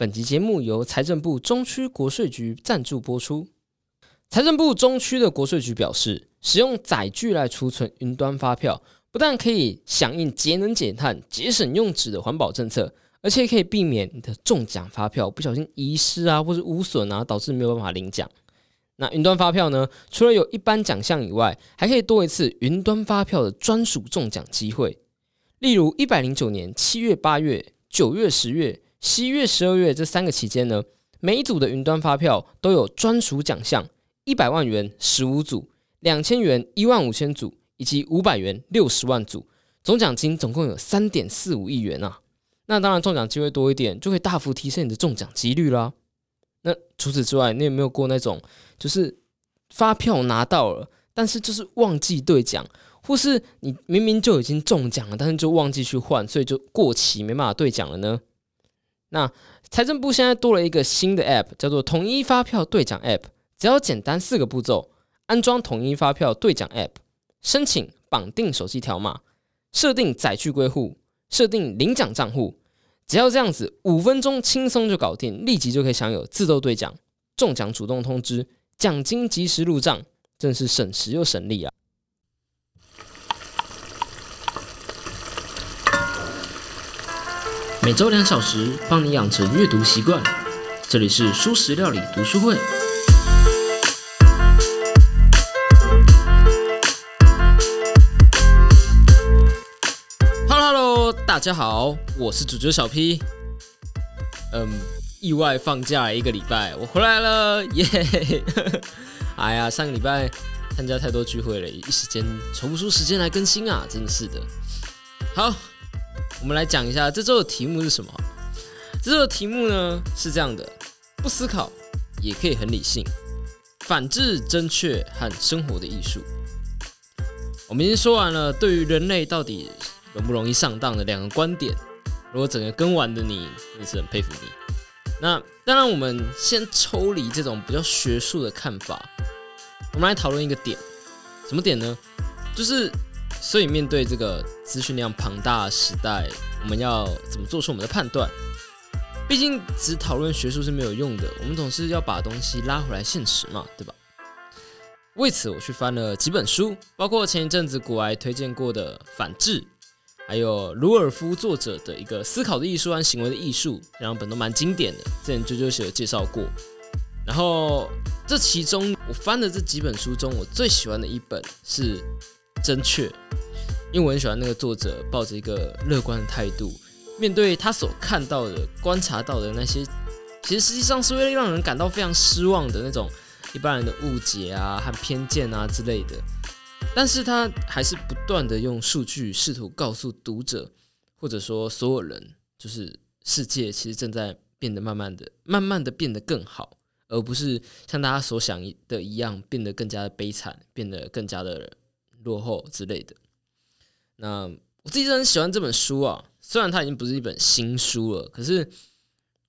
本集节目由财政部中区国税局赞助播出。财政部中区的国税局表示，使用载具来储存云端发票，不但可以响应节能减碳、节省用纸的环保政策，而且可以避免你的中奖发票不小心遗失啊，或是污损啊，导致没有办法领奖。那云端发票呢？除了有一般奖项以外，还可以多一次云端发票的专属中奖机会。例如，一百零九年七月、八月、九月、十月、十一月、十二月这三个期间呢，每一组的云端发票都有专属奖项：一百万元十五组，两千元一万五千组，以及五百元六十万组。总奖金总共有三点四五亿元啊！那当然，中奖机会多一点，就会大幅提升你的中奖几率啦。那除此之外，你有没有过那种，就是发票拿到了，但是就是忘记兑奖？或是你明明就已经中奖了，但是就忘记去换，所以就过期没办法兑奖了呢。那财政部现在多了一个新的 App，叫做统一发票兑奖 App。只要简单四个步骤：安装统一发票兑奖 App，申请绑定手机条码，设定载具归户，设定领奖账户。只要这样子，五分钟轻松就搞定，立即就可以享有自动兑奖、中奖主动通知、奖金及时入账，真是省时又省力啊！每周两小时，帮你养成阅读习惯。这里是舒食料理读书会。Hello，Hello，大家好，我是主角小 P。嗯，意外放假一个礼拜，我回来了，耶！哎呀，上个礼拜参加太多聚会了，一时间抽不出时间来更新啊，真的是的。好。我们来讲一下这周的题目是什么？这周的题目呢是这样的：不思考也可以很理性，反制正确和生活的艺术。我们已经说完了对于人类到底容不容易上当的两个观点。如果整个跟完的你，也是很佩服你。那当然，我们先抽离这种比较学术的看法，我们来讨论一个点。什么点呢？就是。所以，面对这个资讯量庞大的时代，我们要怎么做出我们的判断？毕竟，只讨论学术是没有用的，我们总是要把东西拉回来现实嘛，对吧？为此，我去翻了几本书，包括前一阵子古埃推荐过的《反智》，还有鲁尔夫作者的一个《思考的艺术和行为的艺术》，这两本都蛮经典的，之前啾啾写有介绍过。然后，这其中我翻的这几本书中，我最喜欢的一本是。正确，因为我很喜欢那个作者抱着一个乐观的态度，面对他所看到的、观察到的那些，其实实际上是会让人感到非常失望的那种一般人的误解啊和偏见啊之类的。但是他还是不断的用数据试图告诉读者，或者说所有人，就是世界其实正在变得慢慢的、慢慢的变得更好，而不是像大家所想的一样变得更加的悲惨，变得更加的。落后之类的，那我自己真的很喜欢这本书啊。虽然它已经不是一本新书了，可是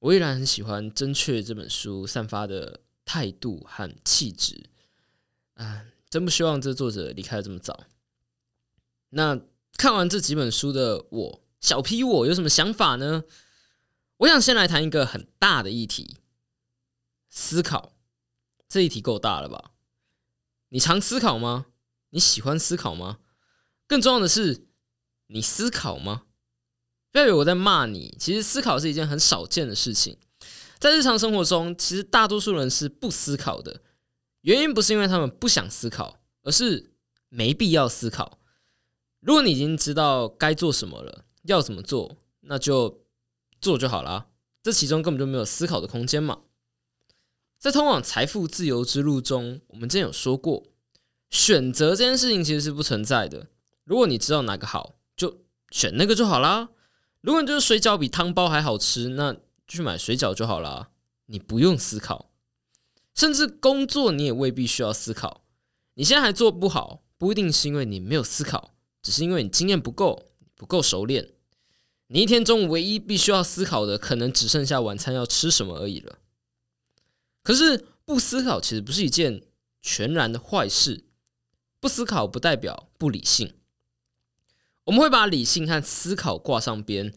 我依然很喜欢《真确》这本书散发的态度和气质。啊，真不希望这作者离开的这么早。那看完这几本书的我，小 P 我有什么想法呢？我想先来谈一个很大的议题——思考。这一题够大了吧？你常思考吗？你喜欢思考吗？更重要的是，你思考吗？不要以为我在骂你。其实思考是一件很少见的事情，在日常生活中，其实大多数人是不思考的。原因不是因为他们不想思考，而是没必要思考。如果你已经知道该做什么了，要怎么做，那就做就好了。这其中根本就没有思考的空间嘛。在通往财富自由之路中，我们之前有说过。选择这件事情其实是不存在的。如果你知道哪个好，就选那个就好啦。如果你觉得水饺比汤包还好吃，那去买水饺就好啦。你不用思考，甚至工作你也未必需要思考。你现在还做不好，不一定是因为你没有思考，只是因为你经验不够，不够熟练。你一天中唯一必须要思考的，可能只剩下晚餐要吃什么而已了。可是不思考其实不是一件全然的坏事。不思考不代表不理性，我们会把理性和思考挂上边。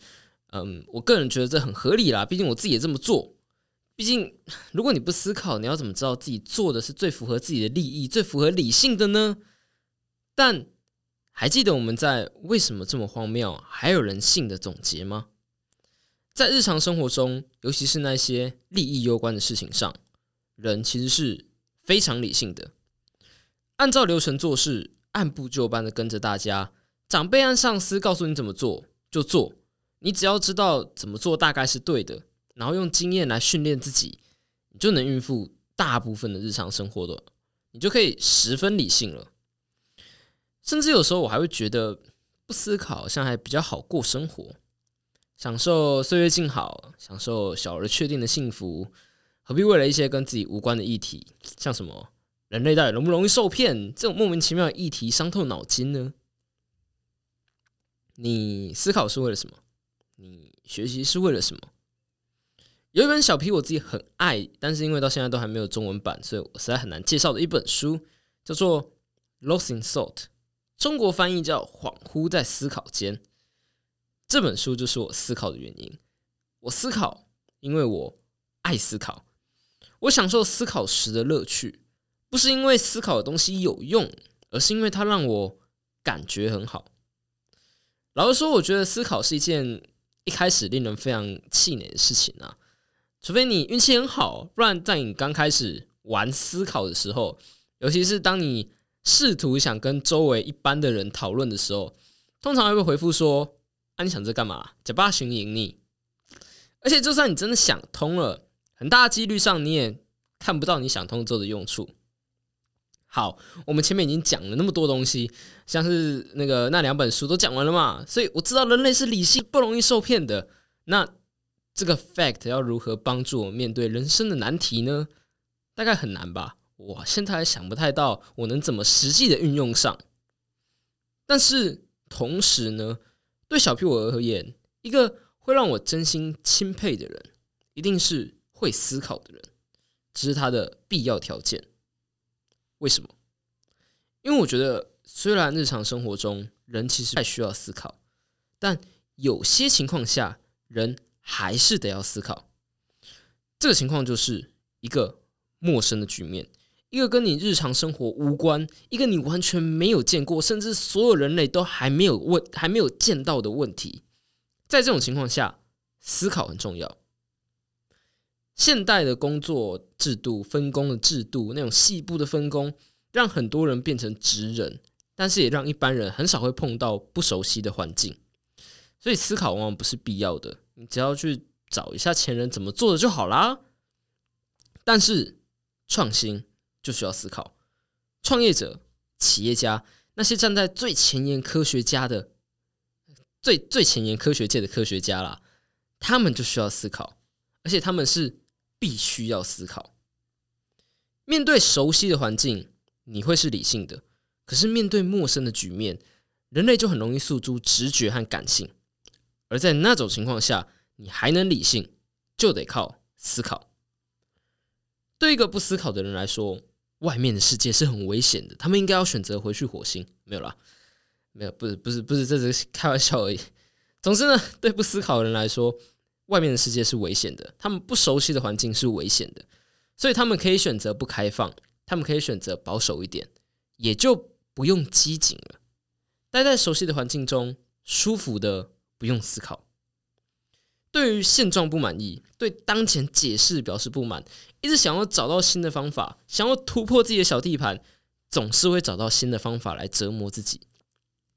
嗯，我个人觉得这很合理啦，毕竟我自己也这么做。毕竟，如果你不思考，你要怎么知道自己做的是最符合自己的利益、最符合理性的呢？但还记得我们在为什么这么荒谬还有人性的总结吗？在日常生活中，尤其是那些利益攸关的事情上，人其实是非常理性的，按照流程做事，按部就班的跟着大家，长辈按上司告诉你怎么做就做，你只要知道怎么做大概是对的。然后用经验来训练自己，你就能应付大部分的日常生活的，你就可以十分理性了。甚至有时候我还会觉得，不思考好像还比较好过生活，享受岁月静好，享受小而确定的幸福，何必为了一些跟自己无关的议题，像什么人类到底容不容易受骗这种莫名其妙的议题伤透脑筋呢？你思考是为了什么？你学习是为了什么？有一本小皮我自己很爱，但是因为到现在都还没有中文版，所以我实在很难介绍的一本书，叫做《Lost in Thought》，中国翻译叫《恍惚在思考间》。这本书就是我思考的原因。我思考，因为我爱思考，我享受思考时的乐趣，不是因为思考的东西有用，而是因为它让我感觉很好。老实说，我觉得思考是一件一开始令人非常气馁的事情啊。除非你运气很好，不然在你刚开始玩思考的时候，尤其是当你试图想跟周围一般的人讨论的时候，通常会被回复说：“啊，你想这干嘛？假巴寻赢你。”而且，就算你真的想通了，很大几率上你也看不到你想通之后的用处。好，我们前面已经讲了那么多东西，像是那个那两本书都讲完了嘛，所以我知道人类是理性，不容易受骗的。那。这个 fact 要如何帮助我面对人生的难题呢？大概很难吧。我现在还想不太到我能怎么实际的运用上。但是同时呢，对小 P 我而言，一个会让我真心钦佩的人，一定是会思考的人，这是他的必要条件。为什么？因为我觉得，虽然日常生活中人其实太需要思考，但有些情况下人。还是得要思考，这个情况就是一个陌生的局面，一个跟你日常生活无关，一个你完全没有见过，甚至所有人类都还没有问、还没有见到的问题。在这种情况下，思考很重要。现代的工作制度、分工的制度，那种细部的分工，让很多人变成职人，但是也让一般人很少会碰到不熟悉的环境，所以思考往往不是必要的。你只要去找一下前人怎么做的就好啦。但是创新就需要思考，创业者、企业家那些站在最前沿科学家的最最前沿科学界的科学家啦，他们就需要思考，而且他们是必须要思考。面对熟悉的环境，你会是理性的；可是面对陌生的局面，人类就很容易诉诸直觉和感性。而在那种情况下，你还能理性，就得靠思考。对一个不思考的人来说，外面的世界是很危险的，他们应该要选择回去火星。没有啦，没有，不是，不是，不是，这只是开玩笑而已。总之呢，对不思考的人来说，外面的世界是危险的，他们不熟悉的环境是危险的，所以他们可以选择不开放，他们可以选择保守一点，也就不用机警了，待在熟悉的环境中，舒服的。不用思考，对于现状不满意，对当前解释表示不满，一直想要找到新的方法，想要突破自己的小地盘，总是会找到新的方法来折磨自己。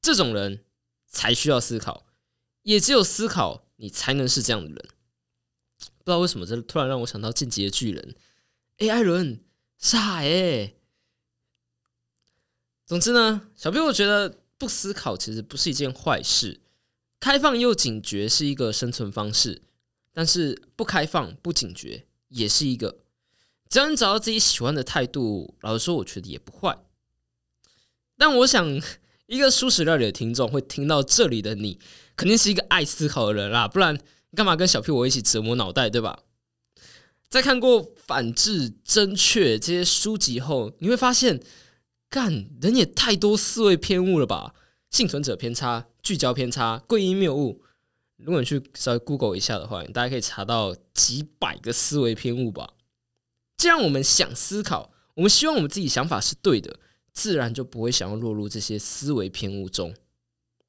这种人才需要思考，也只有思考，你才能是这样的人。不知道为什么，这突然让我想到《进击的巨人》。哎，艾伦，傻哎。总之呢，小兵，我觉得不思考其实不是一件坏事。开放又警觉是一个生存方式，但是不开放不警觉也是一个。只要你找到自己喜欢的态度，老实说，我觉得也不坏。但我想，一个舒适料理的听众会听到这里的你，肯定是一个爱思考的人啦，不然干嘛跟小屁我一起折磨脑袋，对吧？在看过《反智》《真确》这些书籍后，你会发现，干人也太多思维偏误了吧？幸存者偏差。聚焦偏差、归因谬误，如果你去稍微 Google 一下的话，大家可以查到几百个思维偏误吧。既然我们想思考，我们希望我们自己想法是对的，自然就不会想要落入这些思维偏误中。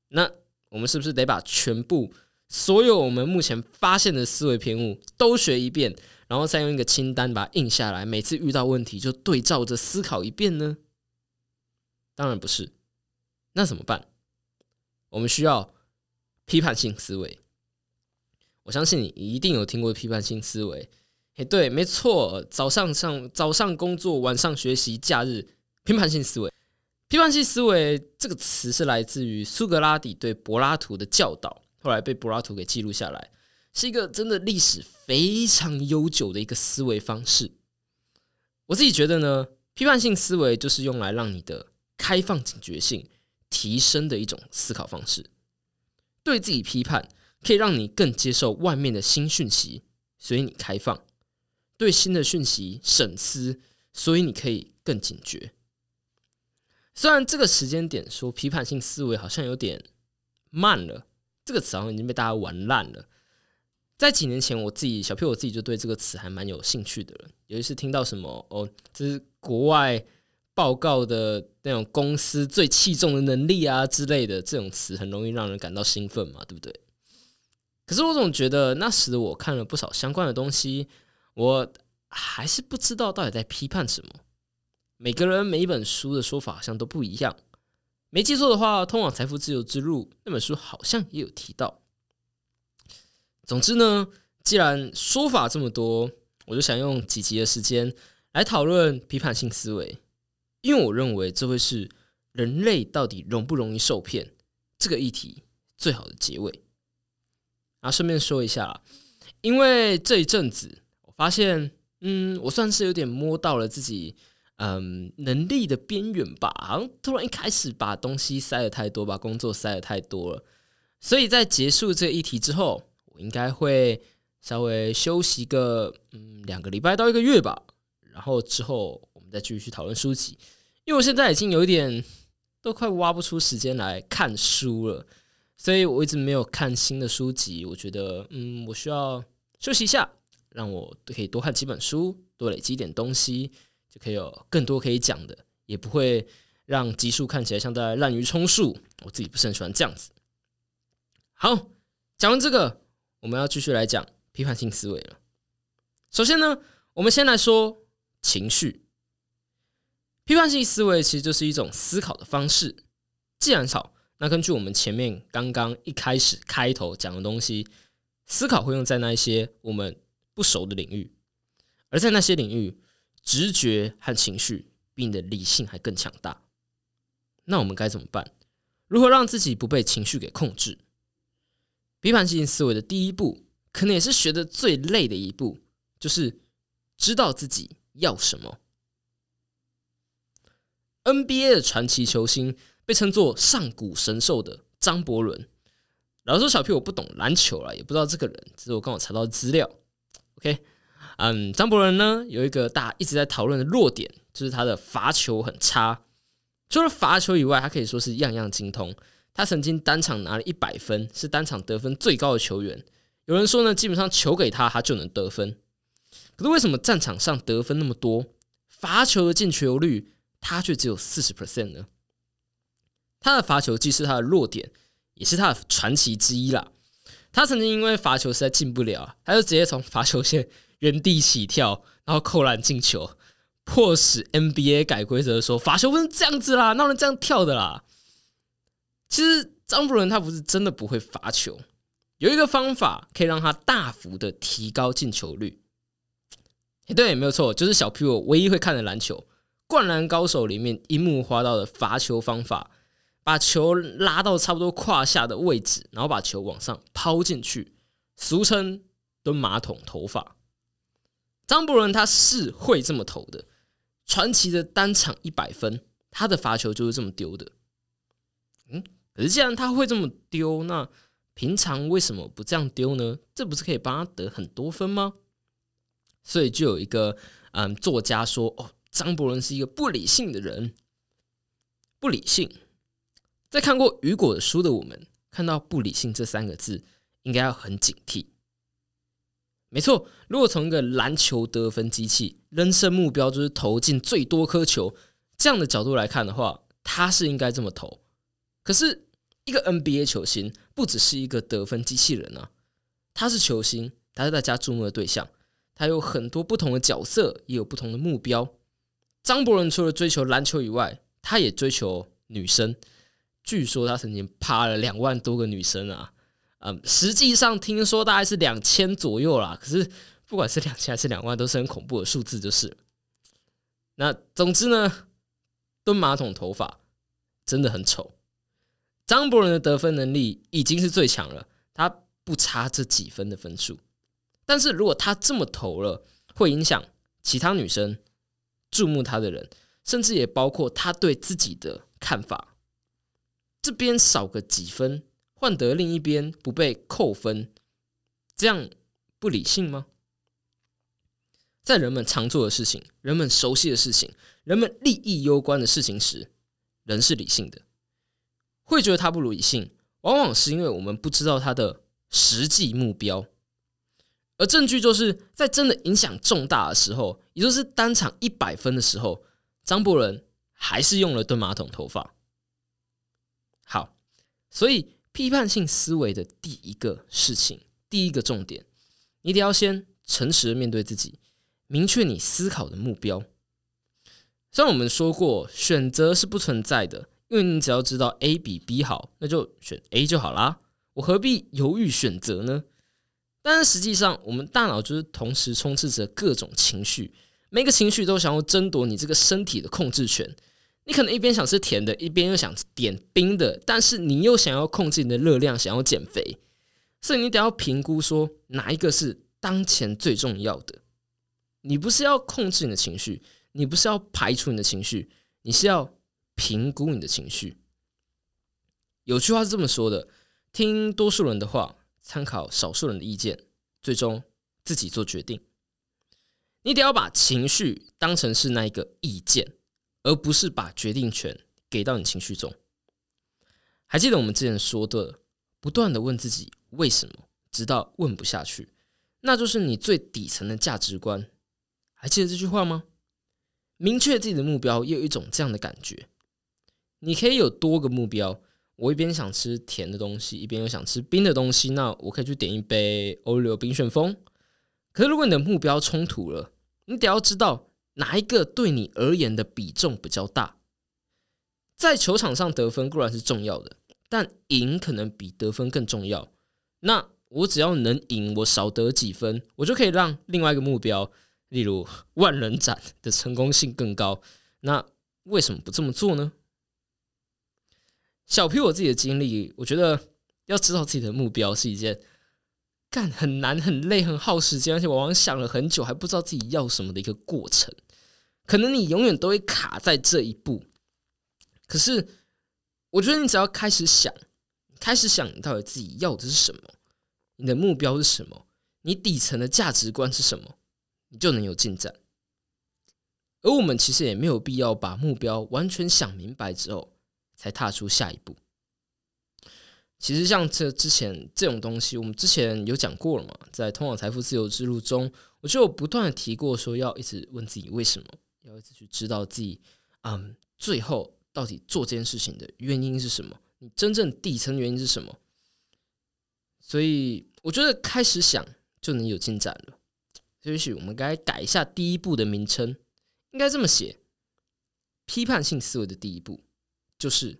那我们是不是得把全部所有我们目前发现的思维偏误都学一遍，然后再用一个清单把它印下来，每次遇到问题就对照着思考一遍呢？当然不是。那怎么办？我们需要批判性思维。我相信你一定有听过批判性思维。诶，对，没错，早上上早上工作，晚上学习，假日批判性思维。批判性思维这个词是来自于苏格拉底对柏拉图的教导，后来被柏拉图给记录下来，是一个真的历史非常悠久的一个思维方式。我自己觉得呢，批判性思维就是用来让你的开放警觉性提升的一种思考方式。对自己批判，可以让你更接受外面的新讯息，所以你开放；对新的讯息审思，所以你可以更警觉。虽然这个时间点说批判性思维好像有点慢了，这个词好像已经被大家玩烂了。在几年前，我自己小 P 我自己就对这个词还蛮有兴趣的了。尤其是听到什么哦，这是国外报告的那种公司最器重的能力啊之类的这种词，很容易让人感到兴奋嘛，对不对？可是我总觉得那时我看了不少相关的东西，我还是不知道到底在批判什么。每个人每一本书的说法好像都不一样。没记错的话，《通往财富自由之路》那本书好像也有提到。总之呢，既然说法这么多，我就想用几集的时间来讨论批判性思维，因为我认为这会是人类到底容不容易受骗这个议题最好的结尾。然后顺便说一下，因为这一阵子我发现，嗯，我算是有点摸到了自己。嗯，能力的边缘吧，好像突然一开始把东西塞的太多，把工作塞的太多了，所以在结束这一题之后，我应该会稍微休息个嗯两个礼拜到一个月吧，然后之后我们再继续讨论书籍，因为我现在已经有一点都快挖不出时间来看书了，所以我一直没有看新的书籍，我觉得嗯我需要休息一下，让我可以多看几本书，多累积一点东西。可以有更多可以讲的，也不会让集数看起来像在滥竽充数。我自己不是很喜欢这样子。好，讲完这个，我们要继续来讲批判性思维了。首先呢，我们先来说情绪。批判性思维其实就是一种思考的方式。既然少，那根据我们前面刚刚一开始开头讲的东西，思考会用在那一些我们不熟的领域，而在那些领域。直觉和情绪比你的理性还更强大，那我们该怎么办？如何让自己不被情绪给控制？批判性思维的第一步，可能也是学的最累的一步，就是知道自己要什么。NBA 的传奇球星被称作上古神兽的张伯伦，老实说，小 P 我不懂篮球了，也不知道这个人，只是我刚好查到资料。OK。嗯，张伯伦呢有一个大家一直在讨论的弱点，就是他的罚球很差。除了罚球以外，他可以说是样样精通。他曾经单场拿了一百分，是单场得分最高的球员。有人说呢，基本上球给他，他就能得分。可是为什么战场上得分那么多，罚球的进球率他却只有四十 percent 呢？他的罚球既是他的弱点，也是他的传奇之一啦。他曾经因为罚球实在进不了，他就直接从罚球线。原地起跳，然后扣篮进球，迫使 NBA 改规则，说罚球不能这样子啦，哪能这样跳的啦？其实张伯伦他不是真的不会罚球，有一个方法可以让他大幅的提高进球率。对，没有错，就是小 P 我唯一会看的篮球《灌篮高手》里面樱木花道的罚球方法，把球拉到差不多胯下的位置，然后把球往上抛进去，俗称蹲马桶投法。张伯伦他是会这么投的，传奇的单场一百分，他的罚球就是这么丢的。嗯，可是既然他会这么丢，那平常为什么不这样丢呢？这不是可以帮他得很多分吗？所以就有一个嗯作家说：“哦，张伯伦是一个不理性的人，不理性。”在看过雨果的书的我们，看到“不理性”这三个字，应该要很警惕。没错，如果从一个篮球得分机器，人生目标就是投进最多颗球这样的角度来看的话，他是应该这么投。可是，一个 NBA 球星不只是一个得分机器人啊，他是球星，他是大家注目的对象，他有很多不同的角色，也有不同的目标。张伯伦除了追求篮球以外，他也追求女生。据说他曾经趴了两万多个女生啊。嗯，实际上听说大概是两千左右啦。可是不管是两千还是两万，都是很恐怖的数字，就是。那总之呢，蹲马桶头发真的很丑。张伯伦的得分能力已经是最强了，他不差这几分的分数。但是如果他这么投了，会影响其他女生注目他的人，甚至也包括他对自己的看法。这边少个几分。换得另一边不被扣分，这样不理性吗？在人们常做的事情、人们熟悉的事情、人们利益攸关的事情时，人是理性的。会觉得他不如理性，往往是因为我们不知道他的实际目标。而证据就是在真的影响重大的时候，也就是单场一百分的时候，张伯伦还是用了蹲马桶头发。好，所以。批判性思维的第一个事情，第一个重点，你得要先诚实的面对自己，明确你思考的目标。虽然我们说过，选择是不存在的，因为你只要知道 A 比 B 好，那就选 A 就好啦。我何必犹豫选择呢？但是实际上，我们大脑就是同时充斥着各种情绪，每个情绪都想要争夺你这个身体的控制权。你可能一边想吃甜的，一边又想点冰的，但是你又想要控制你的热量，想要减肥，所以你得要评估说哪一个是当前最重要的。你不是要控制你的情绪，你不是要排除你的情绪，你是要评估你的情绪。有句话是这么说的：听多数人的话，参考少数人的意见，最终自己做决定。你得要把情绪当成是那一个意见。而不是把决定权给到你情绪中。还记得我们之前说的，不断的问自己为什么，直到问不下去，那就是你最底层的价值观。还记得这句话吗？明确自己的目标，也有一种这样的感觉。你可以有多个目标，我一边想吃甜的东西，一边又想吃冰的东西，那我可以去点一杯欧流冰旋风。可是如果你的目标冲突了，你得要知道。哪一个对你而言的比重比较大？在球场上得分固然是重要的，但赢可能比得分更重要。那我只要能赢，我少得几分，我就可以让另外一个目标，例如万人斩的成功性更高。那为什么不这么做呢？小 P 我自己的经历，我觉得要知道自己的目标是一件。干很难很累很耗时间，而且往往想了很久还不知道自己要什么的一个过程。可能你永远都会卡在这一步。可是，我觉得你只要开始想，开始想你到底自己要的是什么，你的目标是什么，你底层的价值观是什么，你就能有进展。而我们其实也没有必要把目标完全想明白之后，才踏出下一步。其实像这之前这种东西，我们之前有讲过了嘛，在通往财富自由之路中，我就不断的提过，说要一直问自己为什么，要一直去知道自己，嗯，最后到底做这件事情的原因是什么？你真正底层原因是什么？所以我觉得开始想就能有进展了。也许我们该改一下第一步的名称，应该这么写：批判性思维的第一步就是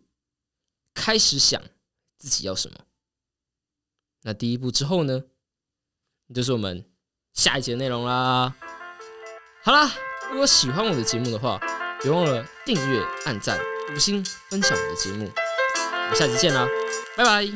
开始想。自己要什么？那第一步之后呢？就是我们下一节内容啦。好啦，如果喜欢我的节目的话，别忘了订阅、按赞、五星分享我的节目。我们下期见啦，拜拜。